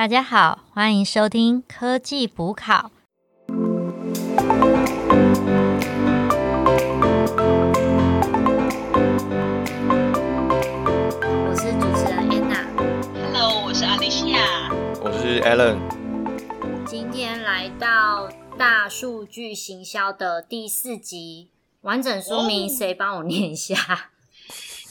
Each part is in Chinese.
大家好，欢迎收听科技补考。我是主持人 Anna，Hello，我是 Alicia。我是 Alan，今天来到大数据行销的第四集，完整说明哦谁帮我念一下？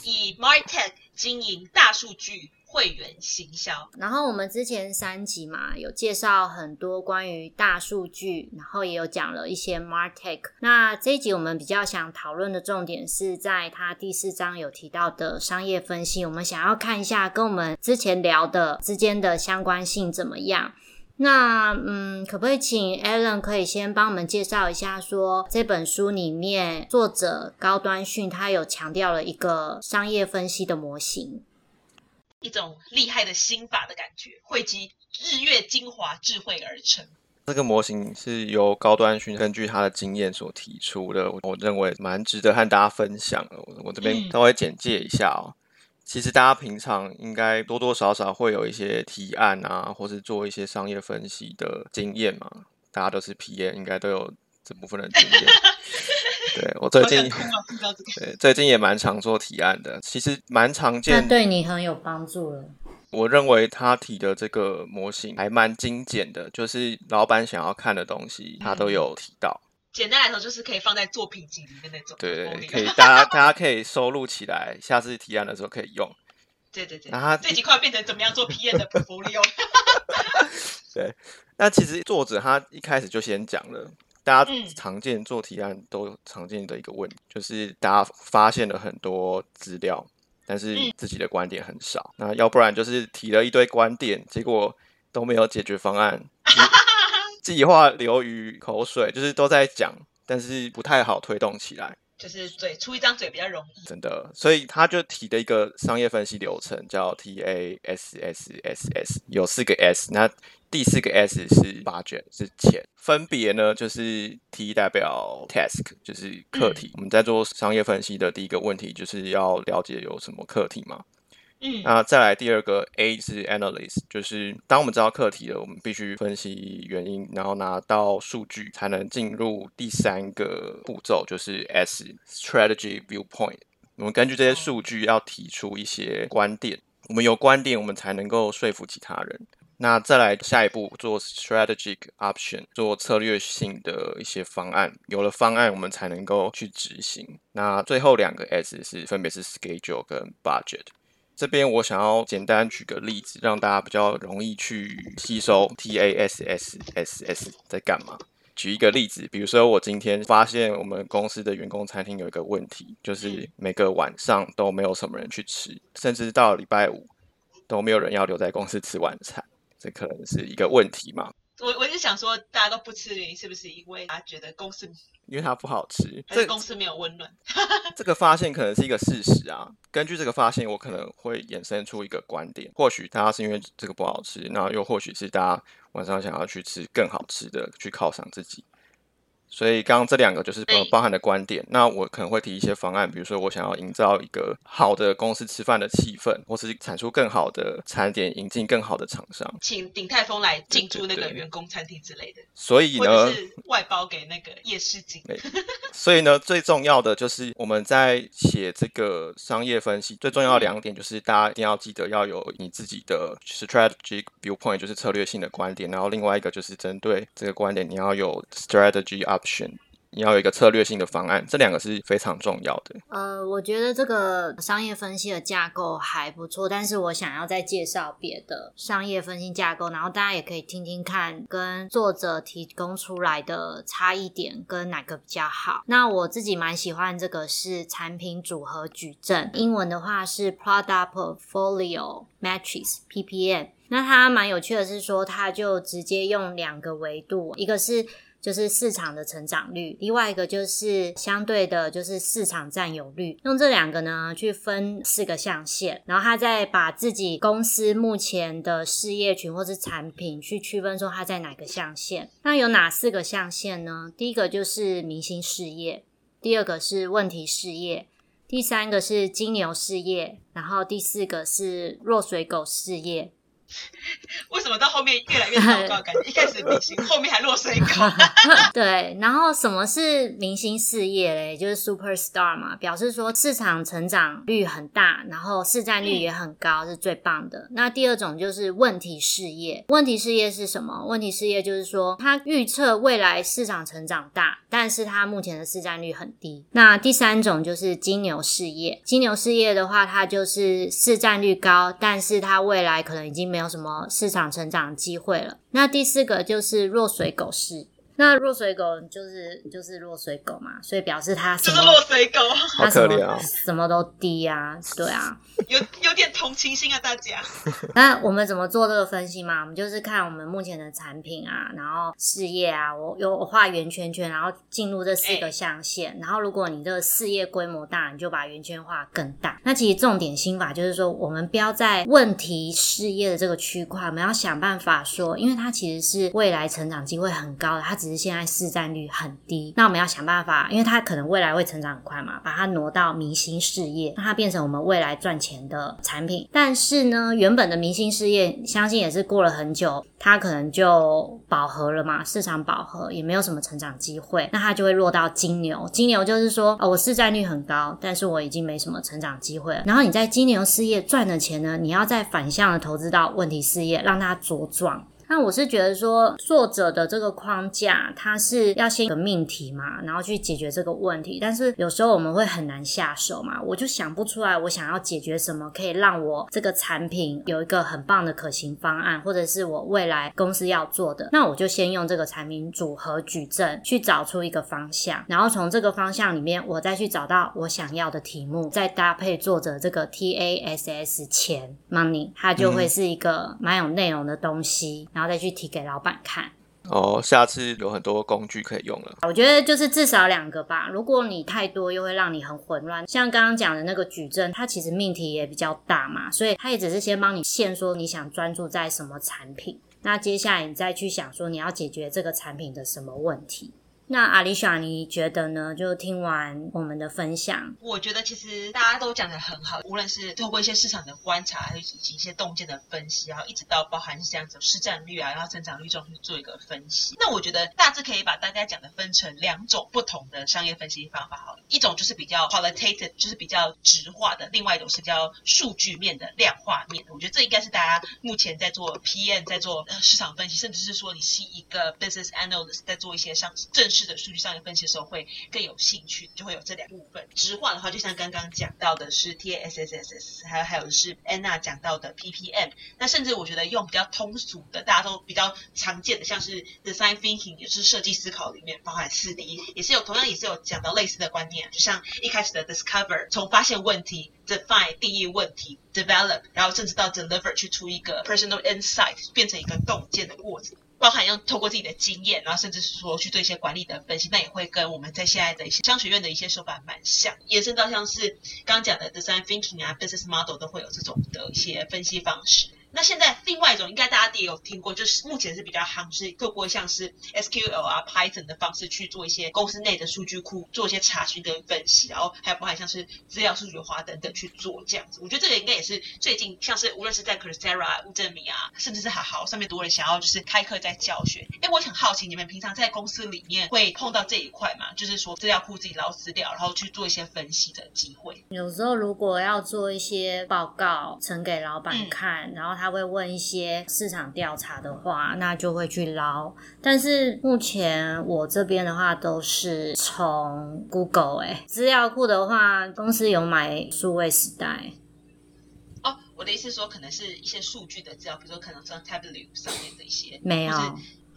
以 Martech 经营大数据会员行销，然后我们之前三集嘛，有介绍很多关于大数据，然后也有讲了一些 Martech。那这一集我们比较想讨论的重点是在它第四章有提到的商业分析，我们想要看一下跟我们之前聊的之间的相关性怎么样。那嗯，可不可以请 Alan 可以先帮我们介绍一下说这本书里面作者高端讯他有强调了一个商业分析的模型？一种厉害的心法的感觉，汇集日月精华智慧而成。这个模型是由高端勋根据他的经验所提出的，我我认为蛮值得和大家分享的。我我这边嗯稍微简介一下哦。其实大家平常应该多多少少会有一些提案啊，或是做一些商业分析的经验嘛。大家都是 PM，应该都有这部分的经验。对我最近对最近也蛮常做提案的，其实蛮常那见。对你很有帮助了。我认为他提的这个模型还蛮精简的，就是老板想要看的东西，他都有提到。简单来说就是可以放在作品集里面那种。对对可以，大家大家可以收录起来，下次提案的时候可以用。对对对然后他这几块变成怎么样做 PM 的 portfolio 对。那其实作者他一开始就先讲了，大家嗯常见做提案都常见的一个问题，就是大家发现了很多资料，但是嗯自己的观点很少。那要不然就是提了一堆观点，结果都没有解决方案，计 计划流于口水，就是都在讲，但是不太好推动起来。就是嘴出一张嘴比较容易。真的，所以他就提的一个商业分析流程，叫 T A S S S S，有四个 S，那第四个 S 是 budget，是钱，分别呢就是 T 代表 task，就是课题。我们在做商业分析的第一个问题就是要了解有什么课题嘛。嗯，那再来第二个 A 是 analyst，就是当我们知道课题了，我们必须分析原因，然后拿到数据，才能进入第三个步骤，就是 S strategy viewpoint。我们根据这些数据要提出一些观点，我们有观点，我们才能够说服其他人。那再来下一步做 strategic option，做策略性的一些方案。有了方案，我们才能够去执行。那最后两个 S 是分别是 schedule 跟 budget。这边我想要简单举个例子，让大家比较容易去吸收 T A S S S S 在干嘛。举一个例子，比如说我今天发现我们公司的员工餐厅有一个问题，就是每个晚上都没有什么人去吃，甚至到礼拜五都没有人要留在公司吃晚餐，这可能是一个问题嘛？我我是想说，大家都不吃，原因是不是因为他觉得公司因为它不好吃，这公司没有温暖？这个发现可能是一个事实啊。根据这个发现，我可能会衍生出一个观点，或许大家是因为这个不好吃，然后又或许是大家晚上想要去吃更好吃的，去犒赏自己。所以刚刚这两个就是呃包含的观点，那我可能会提一些方案，比如说我想要营造一个好的公司吃饭的气氛，或是产出更好的餐点，引进更好的厂商。请鼎泰丰来进驻那个员工餐厅之类的，所以或呢外包给那个夜市经。理。所以呢，最重要的就是我们在写这个商业分析，最重要的两点就是大家一定要记得要有你自己的 strategy viewpoint，就是策略性的观点，然后另外一个就是针对这个观点，你要有 strategy 选。你要有一个策略性的方案，这两个是非常重要的。呃，我觉得这个商业分析的架构还不错，但是我想要再介绍别的商业分析架构，然后大家也可以听听看跟作者提供出来的差异点跟哪个比较好。那我自己蛮喜欢这个是产品组合矩阵，英文的话是 Product Portfolio Matrix (PPM)。那它蛮有趣的是说，它就直接用两个维度，一个是就是市场的成长率，另外一个就是相对的，就是市场占有率。用这两个呢去分四个象限，然后他再把自己公司目前的事业群或是产品去区分说它在哪个象限。那有哪四个象限呢？第一个就是明星事业，第二个是问题事业，第三个是金牛事业，然后第四个是弱水狗事业。为什么到后面越来越糟糕？感觉一开始明星，后面还落水狗。对，然后什么是明星事业嘞？就是 super star 嘛，表示说市场成长率很大，然后市占率也很高，是最棒的。那第二种就是问题事业，问题事业是什么？问题事业就是说，它预测未来市场成长大，但是它目前的市占率很低。那第三种就是金牛事业，金牛事业的话，它就是市占率高，但是它未来可能已经没有没有什么市场成长机会了。那第四个就是弱水狗市。那弱水狗就是就是弱水狗嘛，所以表示它什么就是落水狗，好它什么可怜啊！什么都低啊，对啊。有有点同情心啊，大家。那我们怎么做这个分析嘛？我们就是看我们目前的产品啊，然后事业啊，我有我画圆圈圈，然后进入这四个象限。然后如果你这个事业规模大，你就把圆圈画更大。那其实重点心法就是说，我们不要在问题事业的这个区块，我们要想办法说，因为它其实是未来成长机会很高的，它只是现在市占率很低。那我们要想办法，因为它可能未来会成长很快嘛，把它挪到明星事业，让它变成我们未来赚钱的产品。但是呢，原本的明星事业，相信也是过了很久，它可能就饱和了嘛，市场饱和，也没有什么成长机会，那它就会落到金牛。金牛就是说，哦，我市占率很高，但是我已经没什么成长机会了。然后你在金牛事业赚的钱呢，你要再反向的投资到问题事业，让它茁壮。那我是觉得说，作者的这个框架，它是要先有个命题嘛，然后去解决这个问题。但是有时候我们会很难下手嘛，我就想不出来我想要解决什么，可以让我这个产品有一个很棒的可行方案，或者是我未来公司要做的。那我就先用这个产品组合矩阵去找出一个方向，然后从这个方向里面，我再去找到我想要的题目，再搭配作者这个 T A S S 钱 money，它就会是一个蛮有内容的东西。然后再去提给老板看。哦，下次有很多工具可以用了。我觉得就是至少两个吧。如果你太多，又会让你很混乱。像刚刚讲的那个矩阵，它其实命题也比较大嘛，所以它也只是先帮你限说你想专注在什么产品，那接下来你再去想说你要解决这个产品的什么问题。那阿丽莎，你觉得呢？就听完我们的分享，我觉得其实大家都讲的很好，无论是透过一些市场的观察，还是以及一些洞见的分析，然后一直到包含是这样子市占率啊，然后增长率这种去做一个分析。那我觉得大致可以把大家讲的分成两种不同的商业分析方法好了，一种就是比较 qualitative，就是比较直化的；，另外一种是比较数据面的、量化面的。我觉得这应该是大家目前在做 PM，在做市场分析，甚至是说你是一个 business analyst，在做一些上正式的数据商业分析的时候，会更有兴趣，就会有这两部分。直化的话，就像刚刚讲到的是 TASSS，还有还有是安娜讲到的 PPM。那甚至我觉得用比较通俗的，大家都比较常见的，像是 design thinking，也是设计思考里面包含四 D，也是有同样也是有讲到类似的观念，就像一开始的 discover，从发现问题。define 定义问题，develop，然后甚至到 deliver 去出一个 personal insight，变成一个洞见的过程。包含要透过自己的经验，然后甚至是说去做一些管理的分析，那也会跟我们在现在的一些商学院的一些手法蛮像，延伸到像是刚刚讲的 design thinking 啊，business model 都会有这种的一些分析方式。那现在另外一种，应该大家也有听过，就是目前是比较行，是透过像是 SQL 啊、Python 的方式去做一些公司内的数据库，做一些查询跟分析，然后还有包含像是资料数据化等等去做这样子。我觉得这个应该也是最近像是无论是在 Coursera、乌正明啊，甚至是好好上面多人想要就是开课在教学。哎，我很好奇，你们平常在公司里面会碰到这一块吗？就是说资料库自己捞资料，然后去做一些分析的机会。有时候如果要做一些报告呈给老板看，然后他会问一些市场调查的话，那就会去捞。但是目前我这边的话都是从 Google 哎、资料库的话，公司有买数位时代。哦，我的意思是说，可能是一些数据的资料，比如说可能像 Tableau 上面的一些，没有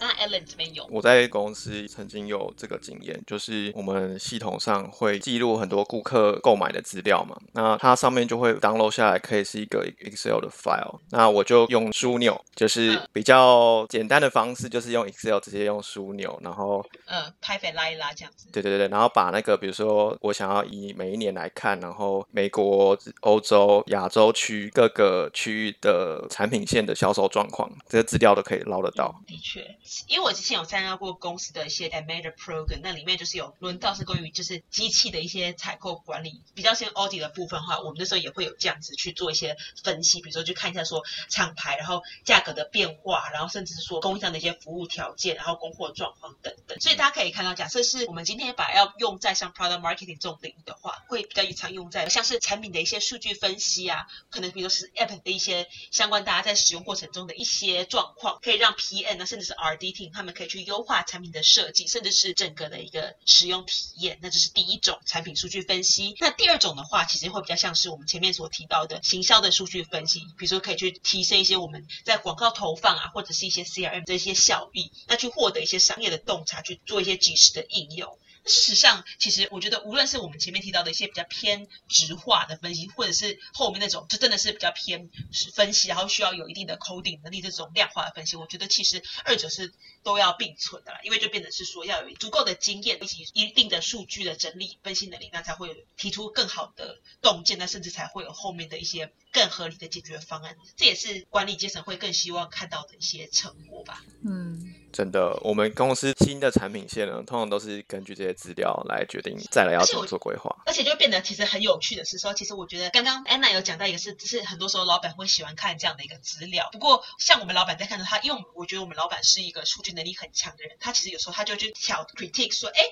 那 Allen 这边有。我在公司曾经有这个经验，就是我们系统上会记录很多顾客购买的资料嘛，那它上面就会 download 下来，可以是一个 Excel 的 file。那我就用枢纽，就是嗯比较简单的方式，就是用 Excel 直接用枢纽，然后嗯，拍肥拉一拉这样子。对对对，然后把那个比如说我想要以每一年来看，然后美国、欧洲、亚洲区各个区域的产品线的销售状况，这些资料都可以捞得到。的确，因为我之前有参加过公司的一些 M A 的 program，那里面就是有轮到是关于就是机器的一些采购管理，比较先 audit 的部分的话，我们那时候也会有这样子去做一些分析，比如说去看一下说厂牌，然后价格的变化，然后甚至是说供应商的一些服务条件，然后供货状况等等。所以大家可以看到，假设是我们今天把要用在像 product marketing 这种领域的话，会比较常用在像是产品的一些数据分析啊，可能比如说是 app 的一些相关大家在使用过程中的一些状况，可以让 PM 呢，甚至是 R RD team 他们可以去优化产品的设计，甚至是整个的一个使用体验。那这是第一种产品数据分析。那第二种的话，其实会比较像是我们前面所提到的行销的数据分析，比如说可以去提升一些我们在广告投放啊，或者是一些 CRM 这些效益，那去获得一些商业的洞察，去做一些及时的应用。事实上，其实我觉得，无论是我们前面提到的一些比较偏直化的分析，或者是后面那种就真的是比较偏分析，然后需要有一定的 coding 能力这种量化的分析，我觉得其实二者是都要并存的啦。因为就变成是说要有足够的经验以及一定的数据的整理分析能力，那才会提出更好的洞见，那甚至才会有后面的一些更合理的解决方案。这也是管理阶层会更希望看到的一些成果吧。嗯。真的，我们公司新的产品线呢，通常都是根据这些资料来决定再来要怎么做规划。而且就变得其实很有趣的是说，其实我觉得刚刚安娜有讲到一个是，是很多时候老板会喜欢看这样的一个资料。不过像我们老板在看到他，因为我觉得我们老板是一个数据能力很强的人，他其实有时候他就去挑 critique 说，哎。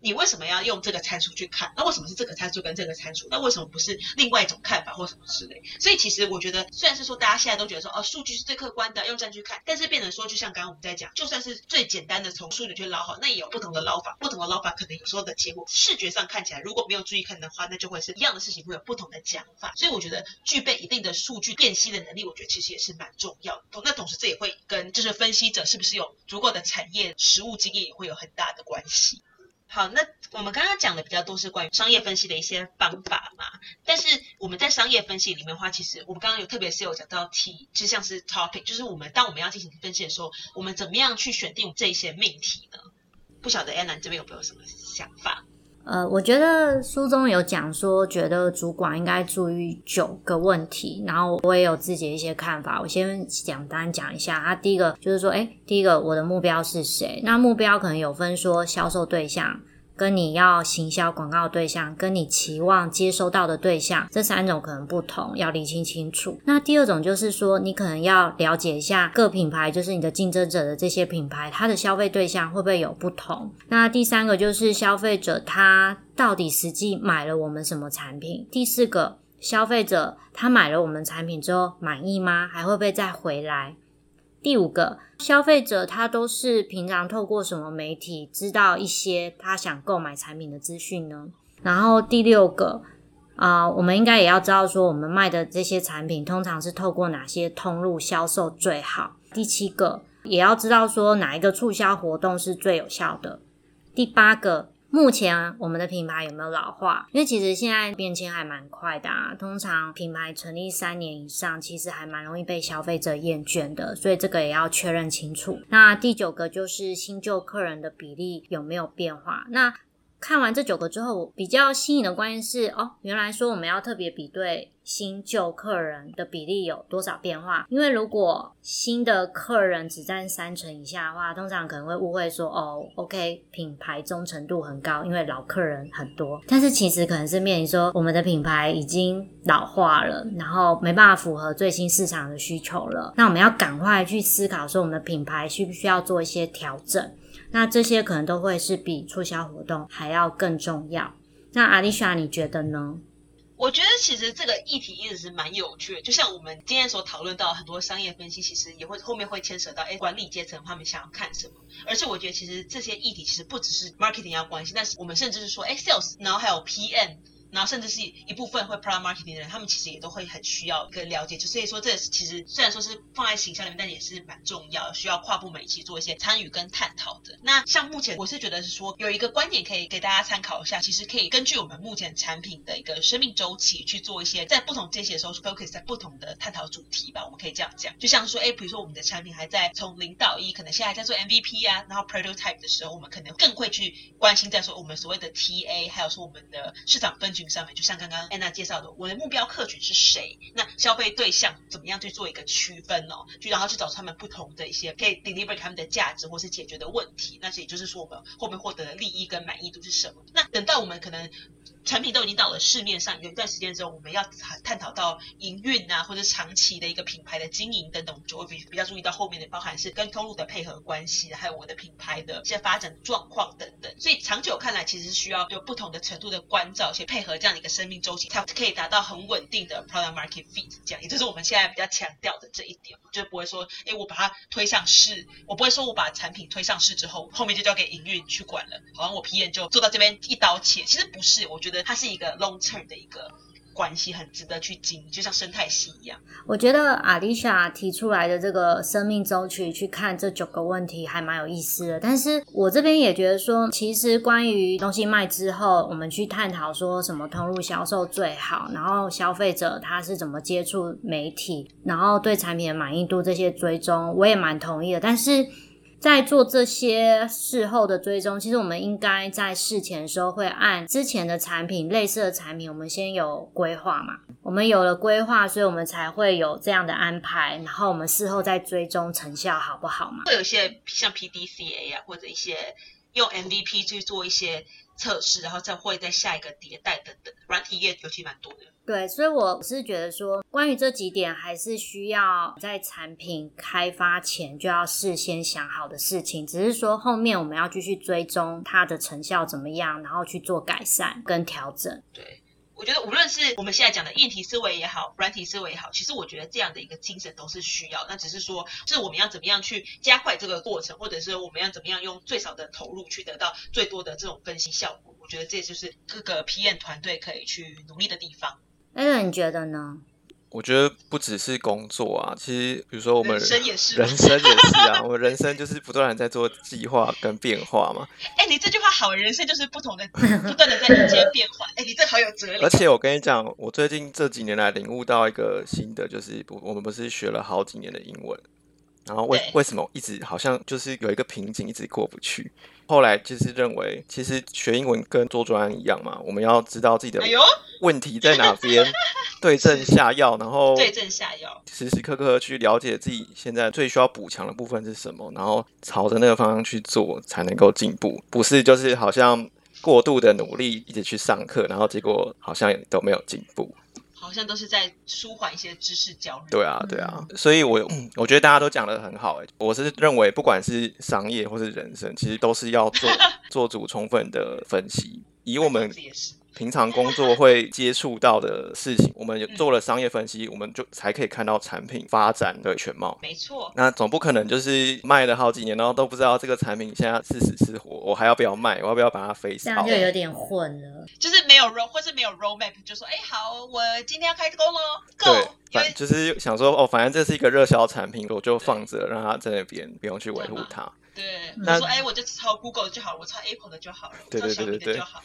你为什么要用这个参数去看？那为什么是这个参数跟这个参数？那为什么不是另外一种看法或什么之类？所以其实我觉得，虽然是说大家现在都觉得说，哦，数据是最客观的，用证据看，但是变成说，就像刚刚我们在讲，就算是最简单的从数据去捞好，那也有不同的捞法，不同的捞法可能有时候的结果视觉上看起来，如果没有注意看的话，那就会是一样的事情会有不同的讲法。所以我觉得具备一定的数据辨析的能力，我觉得其实也是蛮重要的。那同时这也会跟就是分析者是不是有足够的产业实务经验也会有很大的关系。好，那我们刚刚讲的比较多是关于商业分析的一些方法嘛，但是我们在商业分析里面的话，其实我们刚刚有特别是有讲到题，就像是 topic，就是我们当我们要进行分析的时候，我们怎么样去选定这些命题呢？不晓得 Anna 这边有没有什么想法？呃，我觉得书中有讲说，觉得主管应该注意九个问题，然后我也有自己的一些看法。我先简单讲一下，他第一个就是说，哎，第一个我的目标是谁？那目标可能有分说销售对象。跟你要行销广告对象，跟你期望接收到的对象，这三种可能不同，要理清清楚。那第二种就是说，你可能要了解一下各品牌，就是你的竞争者的这些品牌，它的消费对象会不会有不同？那第三个就是消费者他到底实际买了我们什么产品？第四个，消费者他买了我们产品之后满意吗？还会不会再回来？第五个，消费者他都是平常透过什么媒体知道一些他想购买产品的资讯呢？然后第六个，啊，我们应该也要知道说，我们卖的这些产品通常是透过哪些通路销售最好？第七个，也要知道说哪一个促销活动是最有效的？第八个。目前我们的品牌有没有老化？因为其实现在变迁还蛮快的啊。通常品牌成立三年以上，其实还蛮容易被消费者厌倦的，所以这个也要确认清楚。那第九个就是新旧客人的比例有没有变化？那看完这九个之后，比较新颖的关键是哦，原来说我们要特别比对新旧客人的比例有多少变化。因为如果新的客人只占三成以下的话，通常可能会误会说哦，OK，品牌忠诚度很高，因为老客人很多。但是其实可能是面临说我们的品牌已经老化了，然后没办法符合最新市场的需求了。那我们要赶快去思考说，我们的品牌需不需要做一些调整？那这些可能都会是比促销活动还要更重要。那阿丽莎，你觉得呢？我觉得其实这个议题一直是蛮有趣的，就像我们今天所讨论到很多商业分析，其实也会后面会牵扯到哎管理阶层他们想要看什么。而且我觉得其实这些议题其实不只是 marketing 要关心，但是我们甚至是说哎 sales，然后还有 PM。然后甚至是一部分会 product marketing 的人，他们其实也都会很需要一个了解。就所以说，这其实虽然说是放在形象里面，但也是蛮重要，需要跨部门一起做一些参与跟探讨的。那像目前我是觉得是说，有一个观点可以给大家参考一下，其实可以根据我们目前产品的一个生命周期去做一些在不同阶级的时候 focus 在不同的探讨主题吧。我们可以这样讲，就像说，哎，比如说我们的产品还在从零到一，可能现在在做 MVP 啊，然后 prototype 的时候，我们可能更会去关心在说我们所谓的 TA，还有说我们的市场分。上面，就像刚刚安娜介绍的，我的目标客群是谁？那消费对象怎么样去做一个区分哦？就然后去找他们不同的一些可以 deliver 他们的价值或是解决的问题。那也就是说，我们后面获得的利益跟满意度是什么？那等到我们可能。产品都已经到了市面上有一段时间之后，我们要探讨到营运啊，或者长期的一个品牌的经营等等，我们就会比比较注意到后面的包含是跟通路的配合关系，还有我的品牌的一些发展状况等等。所以长久看来，其实需要有不同的程度的关照，且配合这样的一个生命周期，才可以达到很稳定的 product market fit。这样，也就是我们现在比较强调的这一点，就不会说，哎，我把它推上市，我不会说我把产品推上市之后，后面就交给营运去管了，好像我皮炎就做到这边一刀切。其实不是，我觉得它是一个 long term 的一个关系，很值得去经营，就像生态系一样。我觉得阿丽莎提出来的这个生命周期去看这九个问题还蛮有意思的，但是我这边也觉得说，其实关于东西卖之后，我们去探讨说什么通路销售最好，然后消费者他是怎么接触媒体，然后对产品的满意度这些追踪，我也蛮同意的，但是。在做这些事后的追踪，其实我们应该在事前的时候会按之前的产品、类似的产品，我们先有规划嘛。我们有了规划，所以我们才会有这样的安排，然后我们事后再追踪成效好不好嘛？会有些像 PDCA 啊，或者一些用 MVP 去做一些测试，然后再会在下一个迭代等等，软体业尤其蛮多的。对，所以我是觉得说，关于这几点，还是需要在产品开发前就要事先想好的事情。只是说后面我们要继续追踪它的成效怎么样，然后去做改善跟调整。对，我觉得无论是我们现在讲的硬体思维也好，软体思维也好，其实我觉得这样的一个精神都是需要。那只是说，是我们要怎么样去加快这个过程，或者是我们要怎么样用最少的投入去得到最多的这种分析效果。我觉得这就是各个 PM 团队可以去努力的地方。哎，你觉得呢？我觉得不只是工作啊，其实比如说我们人生也是，人生也是啊，我们人生就是不断的在做计划跟变化嘛。哎，你这句话好，人生就是不同的，不断的在迎接变化。哎，你这好有哲理。而且我跟你讲，我最近这几年来领悟到一个新的，就是我们不是学了好几年的英文，然后为为什么一直好像就是有一个瓶颈，一直过不去。后来就是认为，其实学英文跟做专案一样嘛，我们要知道自己的问题在哪边，对症下药，然后对症下药，时时刻刻去了解自己现在最需要补强的部分是什么，然后朝着那个方向去做，才能够进步。不是就是好像过度的努力，一直去上课，然后结果好像都没有进步。好像都是在舒缓一些知识焦虑。对啊，对啊，所以我 我觉得大家都讲的很好。哎，我是认为，不管是商业或是人生，其实都是要做 做足充分的分析。以我们。平常工作会接触到的事情，我们做了商业分析，我们就才可以看到产品发展的全貌。没错，那总不可能就是卖了好几年，然后都不知道这个产品现在是死是活，我还要不要卖？我要不要把它飞？这样就有点混了。就是没有 road 或是没有 roadmap，就说哎好，我今天要开工喽。，Go，反就是想说哦，反正这是一个热销产品，我就放着，让它在那边，不用去维护它。对，那说哎，我就抄 Google 就好，我抄 Apple 的就好了，对对对对对就好。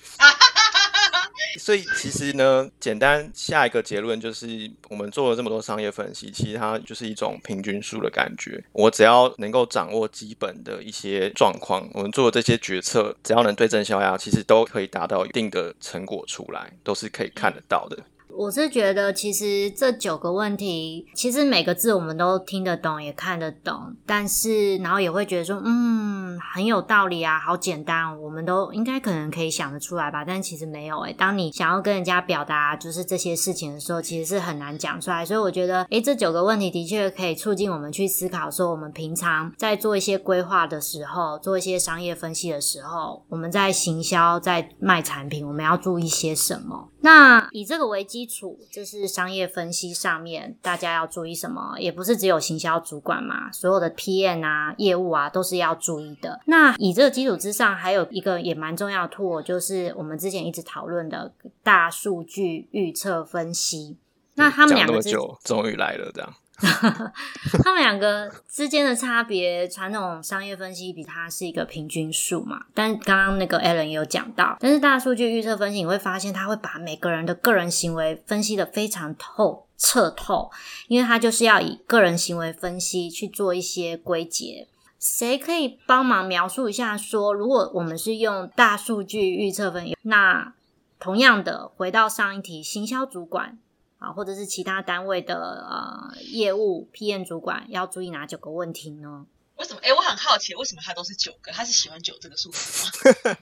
所以其实呢，简单下一个结论就是，我们做了这么多商业分析，其实它就是一种平均数的感觉。我只要能够掌握基本的一些状况，我们做的这些决策，只要能对症下药，其实都可以达到一定的成果出来，都是可以看得到的。我是觉得，其实这九个问题，其实每个字我们都听得懂，也看得懂，但是然后也会觉得说，嗯，很有道理啊，好简单，我们都应该可能可以想得出来吧。但其实没有诶，当你想要跟人家表达就是这些事情的时候，其实是很难讲出来。所以我觉得，诶，这九个问题的确可以促进我们去思考，说我们平常在做一些规划的时候，做一些商业分析的时候，我们在行销、在卖产品，我们要注意些什么。那以这个为基础，这是商业分析上面大家要注意什么？也不是只有行销主管嘛，所有的 PM 啊、业务啊都是要注意的。那以这个基础之上，还有一个也蛮重要的 tool，就是我们之前一直讨论的大数据预测分析。那他们两个终于来了，这样。他们两个之间的差别，传统商业分析比它是一个平均数嘛？但刚刚那个 Alan 也有讲到，但是大数据预测分析，你会发现他会把每个人的个人行为分析的非常透彻透，因为他就是要以个人行为分析去做一些归结。谁可以帮忙描述一下，说如果我们是用大数据预测分析，那？同样的，回到上一题，行销主管啊，或者是其他单位的呃业务 PM 主管，要注意哪九个问题呢？为什么？哎，我很好奇，为什么他都是九个？他是喜欢九这个数字吗？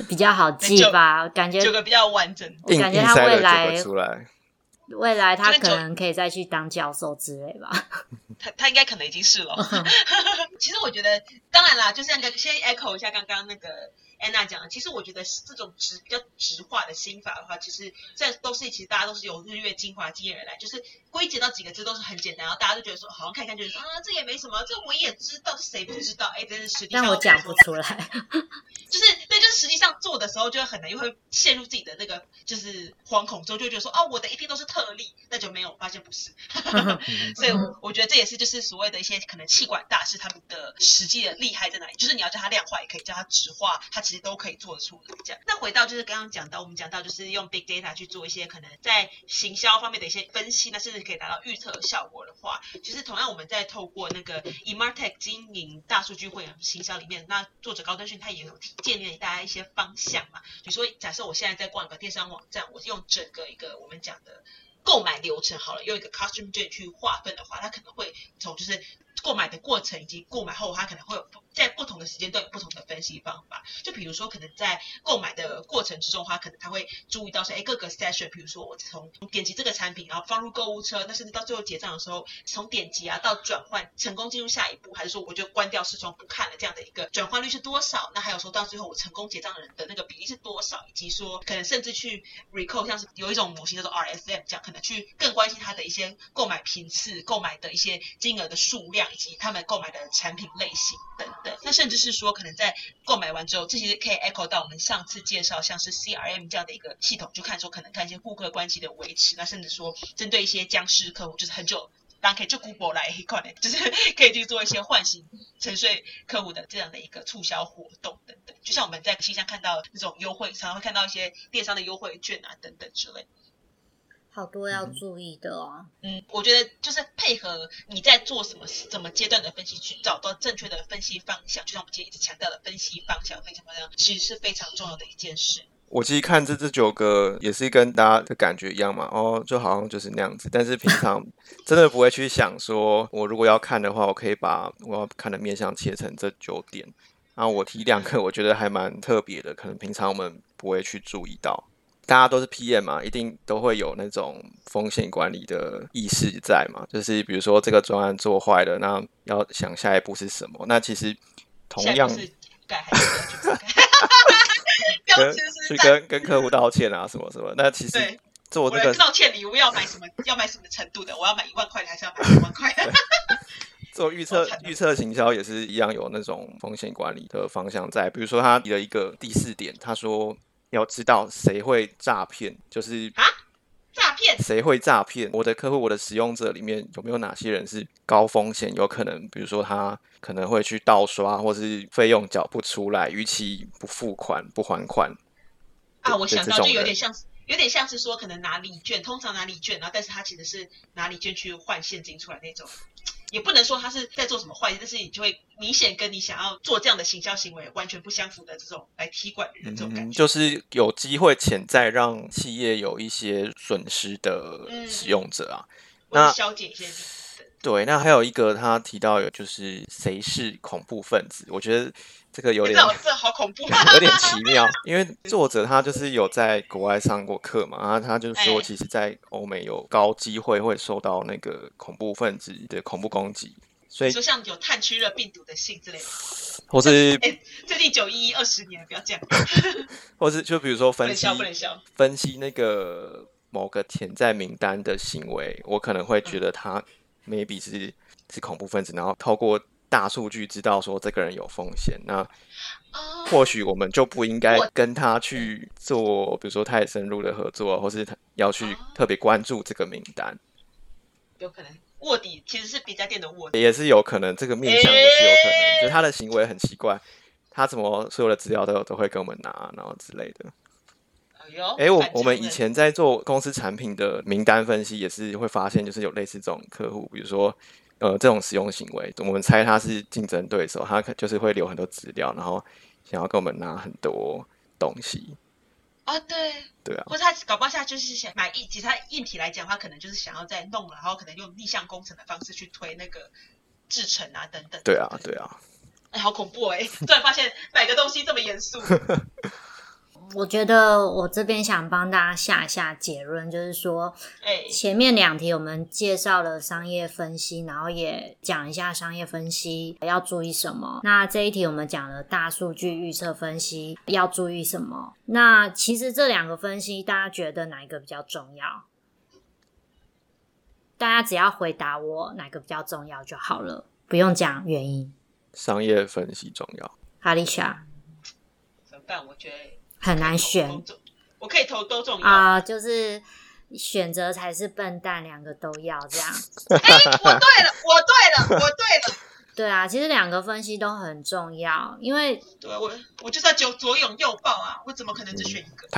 比较好记吧，感觉九个比较完整。我感觉他未来出来，未来他可能可以再去当教授之类吧。他他应该可能已经是了。其实我觉得，当然啦，就是那个先 echo 一下刚刚那个。安娜讲的，其实我觉得这种直比较直化的心法的话，其实这都是其实大家都是有日月精华经验而来，就是归结到几个字都是很简单，然后大家都觉得说好像看一看就是说啊，这也没什么，这我也知道，谁不知道？哎，真是实际上但我讲不出来，就是对，就是实际上做的时候就会很难，又会陷入自己的那个就是惶恐中，就觉得说哦，我的一定都是特例，那就没有发现不是，所以我觉得这也是就是所谓的一些可能气管大师他们的实际的厉害在哪里，就是你要叫他量化也可以，叫他直化，他。其实都可以做得出来，这样。那回到就是刚刚讲到，我们讲到就是用 big data 去做一些可能在行销方面的一些分析，那甚至可以达到预测效果的话，其实同样我们在透过那个 eMartech 经营大数据会员行销里面，那作者高登勋他也有建立大家一些方向嘛。比如说，假设我现在在逛一个电商网站，我用整个一个我们讲的购买流程好了，用一个 customer journey 去划分的话，它可能会从就是购买的过程以及购买后，它可能会有。在不同的时间段有不同的分析方法，就比如说可能在购买的过程之中的话，可能他会注意到说，哎，各个 session，比如说我从点击这个产品，然后放入购物车，那甚至到最后结账的时候，从点击啊到转换成功进入下一步，还是说我就关掉视窗不看了，这样的一个转换率是多少？那还有说到最后我成功结账的人的那个比例是多少？以及说可能甚至去 recall，像是有一种模型叫做 RSM，这样可能去更关心他的一些购买频次、购买的一些金额的数量，以及他们购买的产品类型等。那甚至是说，可能在购买完之后，这些可以 echo 到我们上次介绍像是 CRM 这样的一个系统，就看说可能看一些顾客关系的维持。那甚至说，针对一些僵尸客户，就是很久，当然可以就 Google 来一块，就是可以去做一些唤醒沉睡客户的这样的一个促销活动等等。就像我们在信箱看到那种优惠，常常会看到一些电商的优惠券啊等等之类。好多要注意的哦。嗯，我觉得就是配合你在做什么、什么阶段的分析，去找到正确的分析方向。就像我们今天一直强调的，分析方向非常重要，其实是非常重要的一件事。我其实看这这九个也是跟大家的感觉一样嘛，哦，就好像就是那样子。但是平常 真的不会去想，说我如果要看的话，我可以把我要看的面向切成这九点。然后我提两个，我觉得还蛮特别的，可能平常我们不会去注意到。大家都是 PM 嘛，一定都会有那种风险管理的意识在嘛。就是比如说这个专案做坏了，那要想下一步是什么。那其实同样跟 去跟跟客户道歉啊，什么什么。那其实做这个道歉礼物要买什么？要买什么程度的？我要买一万块的，还是要买五万块？做预测预测行销也是一样，有那种风险管理的方向在。比如说他提了一个第四点，他说。要知道谁会诈骗，就是啊，诈骗谁会诈骗？我的客户，我的使用者里面有没有哪些人是高风险？有可能，比如说他可能会去盗刷，或是费用缴不出来，逾期不付款、不还款啊。我想到就有点像，有点像是说可能拿礼券，通常拿礼券，然后但是他其实是拿礼券去换现金出来那种。也不能说他是在做什么坏事，但是你就会明显跟你想要做这样的行销行为完全不相符的这种来踢馆的这种感觉，就是有机会潜在让企业有一些损失的使用者啊。那消减一些。对，那还有一个他提到有就是谁是恐怖分子，我觉得。这个有点，这好恐怖，有点奇妙。因为作者他就是有在国外上过课嘛，然后他就说，其实，在欧美有高机会会受到那个恐怖分子的恐怖攻击，所以说像有炭疽热病毒的信之类的，或是最近九一一二十年不要这样，或是就比如说分析不能笑分析那个某个潜在名单的行为，我可能会觉得他 maybe 是是恐怖分子，然后透过。大数据知道说这个人有风险，那或许我们就不应该跟他去做，比如说太深入的合作，或是他要去特别关注这个名单。有可能卧底其实是比家店的卧底，也是有可能这个面向也是有可能，就他的行为很奇怪，他怎么所有的资料都都会跟我们拿，然后之类的。哎，我我们以前在做公司产品的名单分析，也是会发现，就是有类似这种客户，比如说。呃，这种使用行为，我们猜他是竞争对手，他可就是会留很多资料，然后想要跟我们拿很多东西。啊，对，对啊，或者他搞不好他就是想买硬，其实他硬体来讲，他可能就是想要再弄，然后可能用逆向工程的方式去推那个制成啊等等。对啊，对啊，哎，好恐怖哎！突然发现买个东西这么严肃。我觉得我这边想帮大家下一下结论，就是说，哎，前面两题我们介绍了商业分析，然后也讲一下商业分析要注意什么。那这一题我们讲了大数据预测分析要注意什么。那其实这两个分析，大家觉得哪一个比较重要？大家只要回答我哪个比较重要就好了，不用讲原因。商业分析重要。哈丽莎怎么办？我觉得很难选我可以投都重要。啊、就是选择才是笨蛋，两个都要这样。哎，我对了，我对了，我对了，对啊，其实两个分析都很重要，因为对我我就是要左左拥右抱啊！我怎么可能只选一个？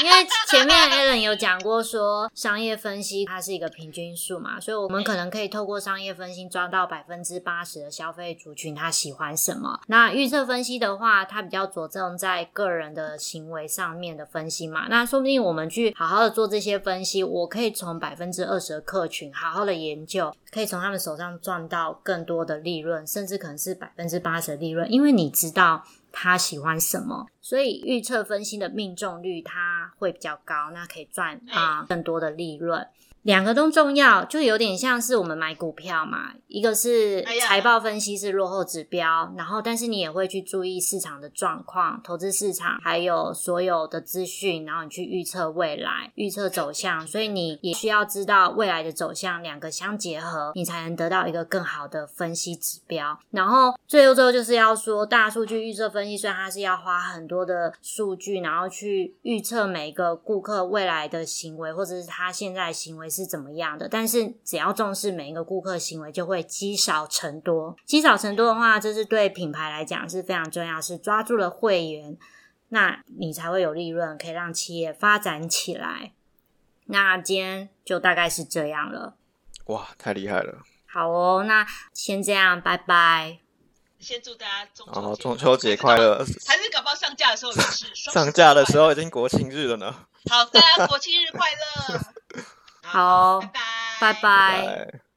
因为前面 Alan 有讲过说，商业分析它是一个平均数嘛，所以我们可能可以透过商业分析抓到百分之八十的消费族群他喜欢什么。那预测分析的话，它比较着重在个人的行为上面的分析嘛。那说不定我们去好好的做这些分析，我可以从百分之二十的客群好好的研究，可以从他们手上赚到更多的利润，甚至可能是百分之八十的利润，因为你知道。他喜欢什么，所以预测分析的命中率它会比较高，那可以赚啊、更多的利润。两个都重要，就有点像是我们买股票嘛，一个是财报分析是落后指标，然后但是你也会去注意市场的状况、投资市场，还有所有的资讯，然后你去预测未来、预测走向，所以你也需要知道未来的走向，两个相结合，你才能得到一个更好的分析指标。然后最后最后就是要说，大数据预测分析虽然它是要花很多的数据，然后去预测每一个顾客未来的行为，或者是他现在的行为是怎么样的，但是只要重视每一个顾客行为，就会积少成多。积少成多的话，这是对品牌来讲是非常重要，是抓住了会员，那你才会有利润，可以让企业发展起来。那今天就大概是这样了。哇，太厉害了！好哦，那先这样，拜拜。先祝大家中秋节快乐！还是搞不好上架的时候也是 上架的时候已经国庆日了呢。好，大家国庆日快乐！好拜拜，拜拜拜。